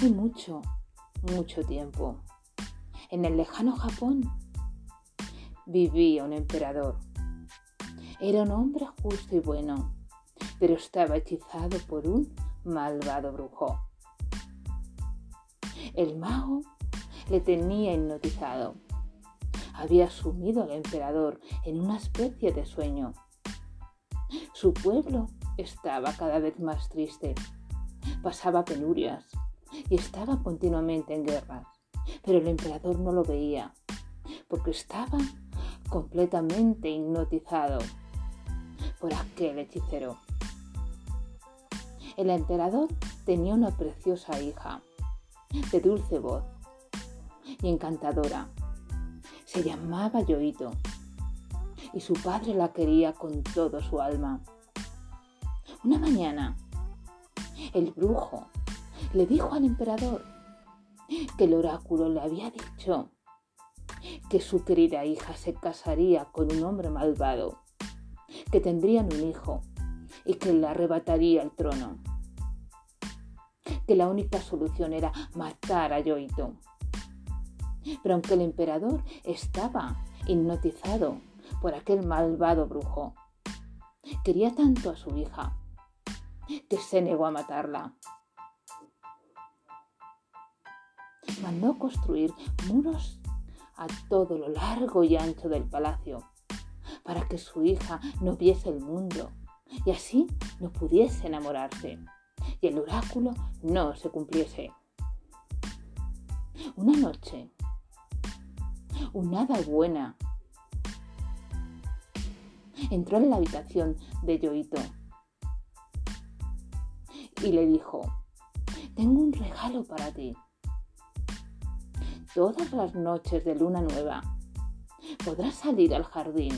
Hace mucho, mucho tiempo, en el lejano Japón, vivía un emperador. Era un hombre justo y bueno, pero estaba hechizado por un malvado brujo. El mago le tenía hipnotizado. Había sumido al emperador en una especie de sueño. Su pueblo estaba cada vez más triste. Pasaba penurias y estaba continuamente en guerras. Pero el emperador no lo veía porque estaba completamente hipnotizado por aquel hechicero. El emperador tenía una preciosa hija, de dulce voz y encantadora. Se llamaba Yoito y su padre la quería con todo su alma. Una mañana, el brujo le dijo al emperador que el oráculo le había dicho que su querida hija se casaría con un hombre malvado, que tendrían un hijo y que le arrebataría el trono que la única solución era matar a Yoito. Pero aunque el emperador estaba hipnotizado por aquel malvado brujo, quería tanto a su hija que se negó a matarla. Mandó construir muros a todo lo largo y ancho del palacio para que su hija no viese el mundo y así no pudiese enamorarse y el oráculo no se cumpliese. Una noche, una hada buena entró en la habitación de Yoito y le dijo, tengo un regalo para ti. Todas las noches de luna nueva podrás salir al jardín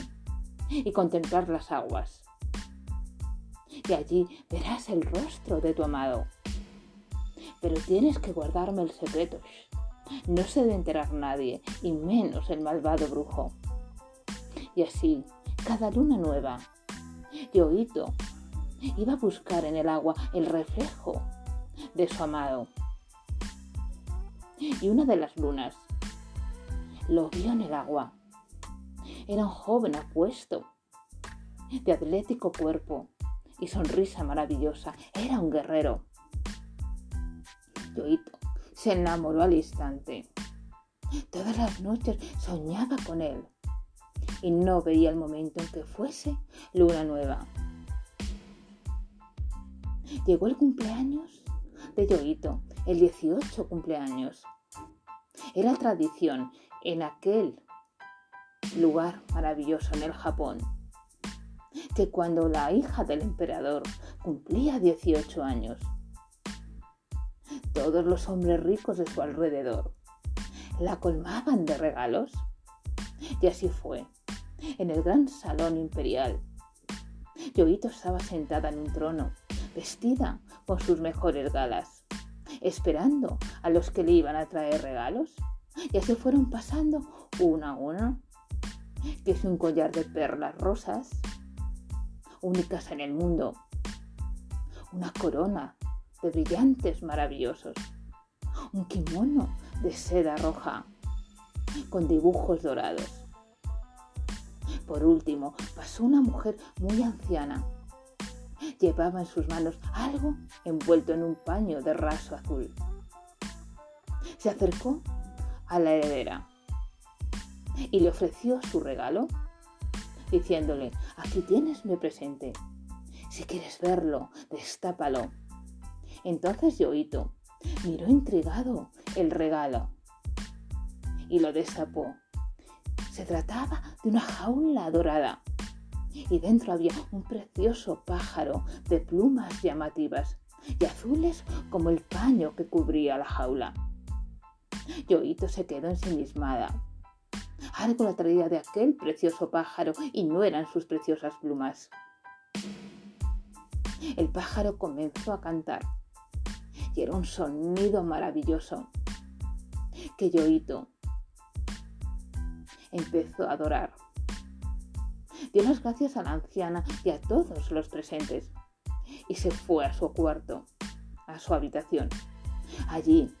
y contemplar las aguas y allí verás el rostro de tu amado. Pero tienes que guardarme el secreto. No se debe enterar nadie, y menos el malvado brujo. Y así, cada luna nueva, Yoito iba a buscar en el agua el reflejo de su amado. Y una de las lunas lo vio en el agua. Era un joven apuesto, de atlético cuerpo, y sonrisa maravillosa. Era un guerrero. Yoito se enamoró al instante. Todas las noches soñaba con él y no veía el momento en que fuese luna nueva. Llegó el cumpleaños de Yoito, el 18 cumpleaños. Era tradición en aquel lugar maravilloso en el Japón que cuando la hija del emperador cumplía 18 años, todos los hombres ricos de su alrededor la colmaban de regalos. Y así fue. En el gran salón imperial, Yoito estaba sentada en un trono, vestida con sus mejores galas, esperando a los que le iban a traer regalos. Y así fueron pasando uno a uno, que es un collar de perlas rosas, únicas en el mundo. Una corona de brillantes maravillosos. Un kimono de seda roja con dibujos dorados. Por último, pasó una mujer muy anciana. Llevaba en sus manos algo envuelto en un paño de raso azul. Se acercó a la heredera y le ofreció su regalo diciéndole, aquí tienes mi presente. Si quieres verlo, destápalo. Entonces Yoito miró intrigado el regalo y lo destapó. Se trataba de una jaula dorada y dentro había un precioso pájaro de plumas llamativas y azules como el paño que cubría la jaula. Yoito se quedó ensimismada algo la traía de aquel precioso pájaro y no eran sus preciosas plumas. El pájaro comenzó a cantar y era un sonido maravilloso que Yoito empezó a adorar. Las gracias a la anciana y a todos los presentes y se fue a su cuarto, a su habitación, Allí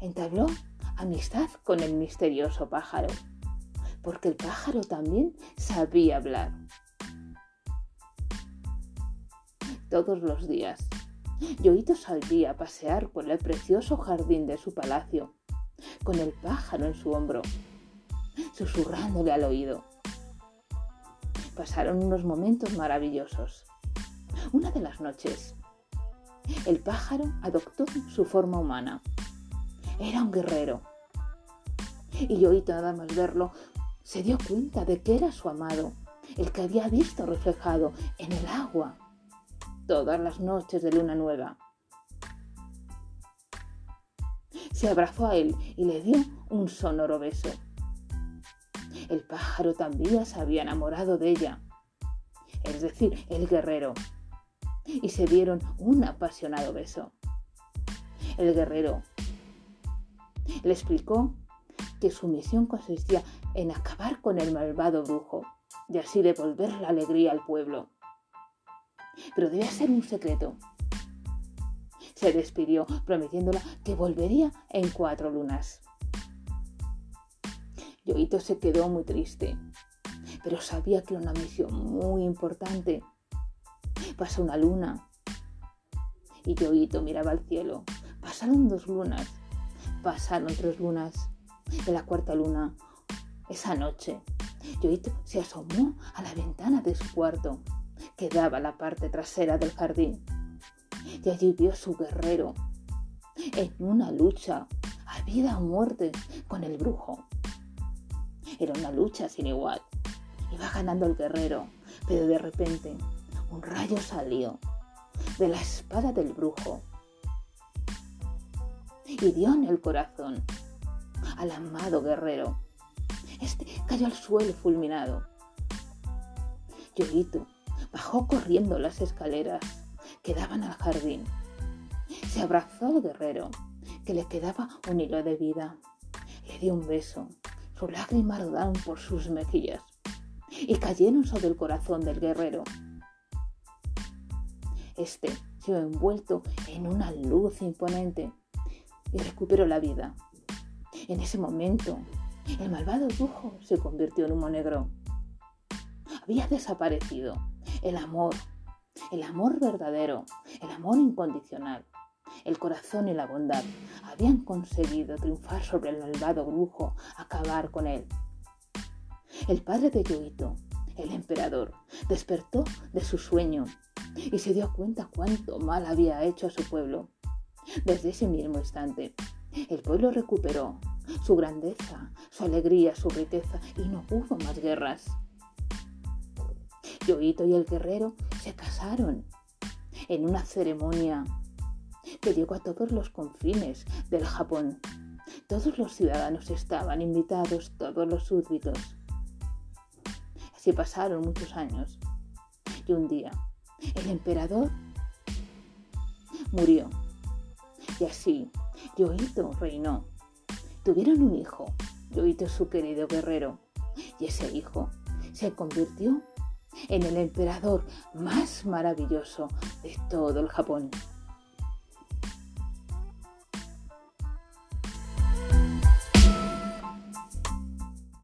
entabló amistad con el misterioso pájaro, porque el pájaro también sabía hablar. Todos los días, Yoito salía a pasear por el precioso jardín de su palacio, con el pájaro en su hombro, susurrándole al oído. Pasaron unos momentos maravillosos. Una de las noches, el pájaro adoptó su forma humana. Era un guerrero. Y Yoito, nada más verlo, se dio cuenta de que era su amado, el que había visto reflejado en el agua todas las noches de luna nueva. Se abrazó a él y le dio un sonoro beso. El pájaro también se había enamorado de ella, es decir, el guerrero, y se dieron un apasionado beso. El guerrero le explicó que su misión consistía en acabar con el malvado brujo y así devolver la alegría al pueblo. Pero debía ser un secreto. Se despidió prometiéndola que volvería en cuatro lunas. Yoito se quedó muy triste, pero sabía que era una misión muy importante. Pasó una luna y Yoito miraba al cielo. Pasaron dos lunas, pasaron tres lunas. En la cuarta luna, esa noche, Yoito se asomó a la ventana de su cuarto, que daba a la parte trasera del jardín. Y allí vio a su guerrero en una lucha a vida o muerte con el brujo. Era una lucha sin igual. Iba ganando el guerrero, pero de repente un rayo salió de la espada del brujo y dio en el corazón al amado guerrero. Este cayó al suelo fulminado. Yoguito bajó corriendo las escaleras que daban al jardín. Se abrazó al guerrero, que le quedaba un hilo de vida. Le dio un beso. Sus lágrimas rodaron por sus mejillas y cayeron sobre el corazón del guerrero. Este se vio envuelto en una luz imponente y recuperó la vida. En ese momento, el malvado brujo se convirtió en humo negro. Había desaparecido el amor, el amor verdadero, el amor incondicional. El corazón y la bondad habían conseguido triunfar sobre el malvado brujo, acabar con él. El padre de Yoito, el emperador, despertó de su sueño y se dio cuenta cuánto mal había hecho a su pueblo. Desde ese mismo instante, el pueblo recuperó su grandeza, su alegría, su riqueza y no hubo más guerras. Yoito y el guerrero se casaron en una ceremonia que llegó a todos los confines del Japón. Todos los ciudadanos estaban invitados, todos los súbditos. Así pasaron muchos años. Y un día, el emperador murió y así, Yoito reinó. Tuvieron un hijo, Yoito su querido guerrero, y ese hijo se convirtió en el emperador más maravilloso de todo el Japón.